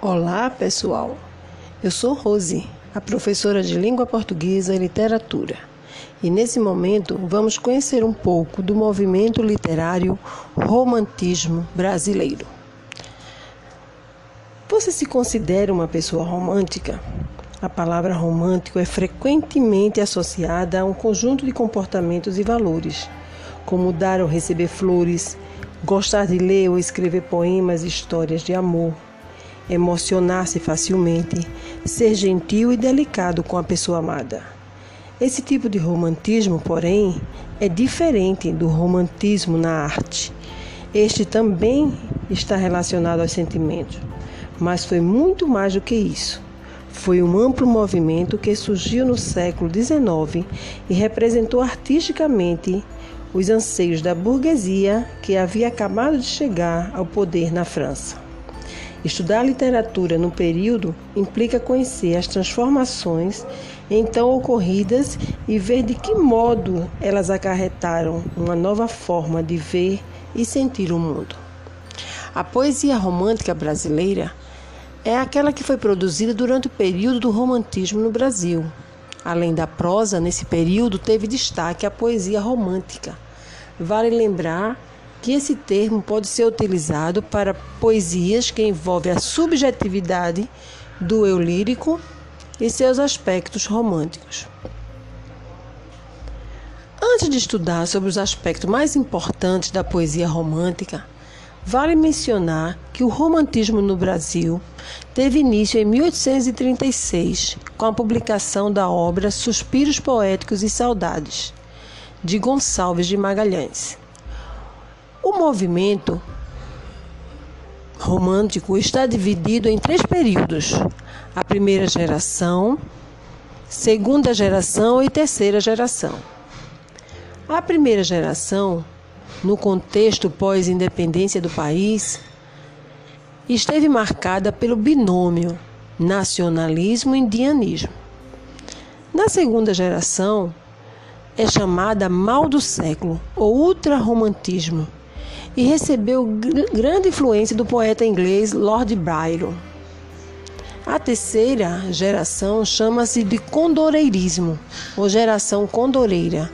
Olá, pessoal. Eu sou Rose, a professora de língua portuguesa e literatura. E nesse momento vamos conhecer um pouco do movimento literário romantismo brasileiro. Você se considera uma pessoa romântica? A palavra romântico é frequentemente associada a um conjunto de comportamentos e valores, como dar ou receber flores, gostar de ler ou escrever poemas e histórias de amor emocionar-se facilmente, ser gentil e delicado com a pessoa amada. Esse tipo de romantismo, porém, é diferente do romantismo na arte. Este também está relacionado aos sentimentos, mas foi muito mais do que isso. Foi um amplo movimento que surgiu no século XIX e representou artisticamente os anseios da burguesia que havia acabado de chegar ao poder na França. Estudar literatura no período implica conhecer as transformações então ocorridas e ver de que modo elas acarretaram uma nova forma de ver e sentir o mundo. A poesia romântica brasileira é aquela que foi produzida durante o período do romantismo no Brasil. Além da prosa, nesse período teve destaque a poesia romântica. Vale lembrar que esse termo pode ser utilizado para poesias que envolvem a subjetividade do eu lírico e seus aspectos românticos. Antes de estudar sobre os aspectos mais importantes da poesia romântica, vale mencionar que o romantismo no Brasil teve início em 1836, com a publicação da obra Suspiros Poéticos e Saudades, de Gonçalves de Magalhães. O movimento romântico está dividido em três períodos: a primeira geração, segunda geração e terceira geração. A primeira geração, no contexto pós-independência do país, esteve marcada pelo binômio nacionalismo e indianismo. Na segunda geração, é chamada mal do século ou ultrarromantismo e recebeu grande influência do poeta inglês Lord Byron. A terceira geração chama-se de condoreirismo, ou geração condoreira.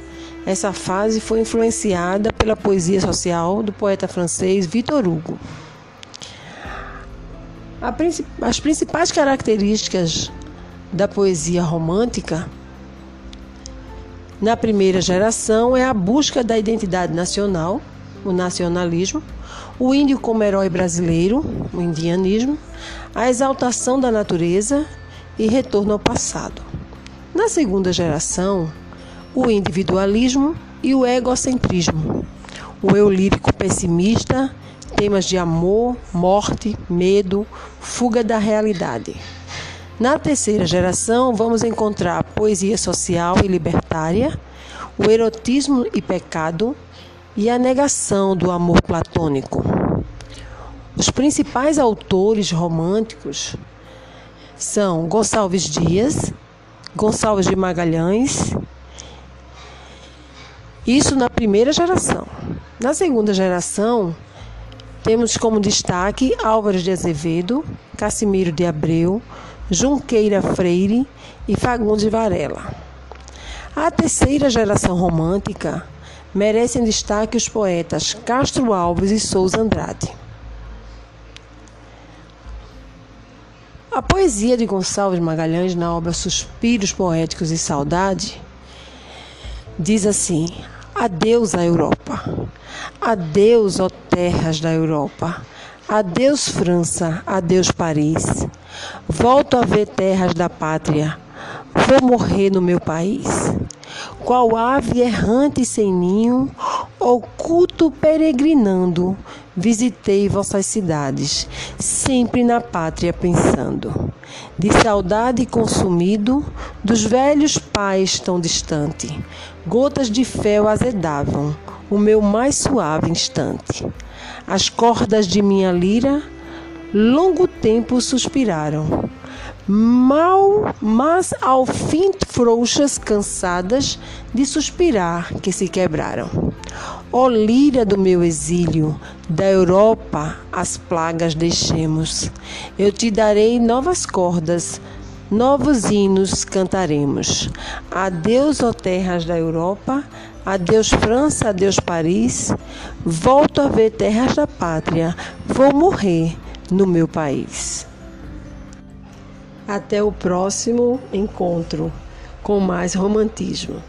Essa fase foi influenciada pela poesia social do poeta francês Victor Hugo. As principais características da poesia romântica na primeira geração é a busca da identidade nacional, o nacionalismo, o índio como herói brasileiro, o indianismo, a exaltação da natureza e retorno ao passado. Na segunda geração, o individualismo e o egocentrismo, o eu lírico pessimista, temas de amor, morte, medo, fuga da realidade. Na terceira geração, vamos encontrar poesia social e libertária, o erotismo e pecado, e a negação do amor platônico. Os principais autores românticos são Gonçalves Dias, Gonçalves de Magalhães, isso na primeira geração. Na segunda geração, temos como destaque Álvares de Azevedo, Cassimiro de Abreu, Junqueira Freire e Fagundes Varela. A terceira geração romântica merecem destaque os poetas Castro Alves e Souza Andrade. A poesia de Gonçalves Magalhães na obra Suspiros Poéticos e Saudade diz assim: Adeus à Europa. Adeus, ó terras da Europa. Adeus, França. Adeus, Paris. Volto a ver terras da pátria. Vou morrer no meu país qual ave errante sem ninho, oculto peregrinando, visitei vossas cidades, sempre na pátria pensando. De saudade consumido, dos velhos pais tão distante, gotas de fel azedavam o meu mais suave instante. As cordas de minha lira longo tempo suspiraram mal, mas ao fim frouxas, cansadas de suspirar, que se quebraram. Ó líria do meu exílio, da Europa as plagas deixemos. Eu te darei novas cordas, novos hinos cantaremos. Adeus, ó terras da Europa, adeus França, adeus Paris. Volto a ver terras da pátria, vou morrer no meu país. Até o próximo encontro com mais romantismo.